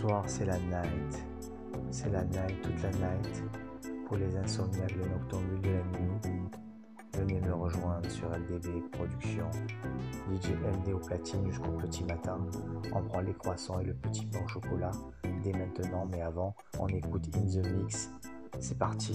soir, c'est la night. C'est la night, toute la night. Pour les insomniaques, les noctambules de la nuit. Venez me rejoindre sur LDB Productions. DJ LD au platine jusqu'au petit matin. On prend les croissants et le petit pain au chocolat dès maintenant, mais avant, on écoute In the Mix. C'est parti.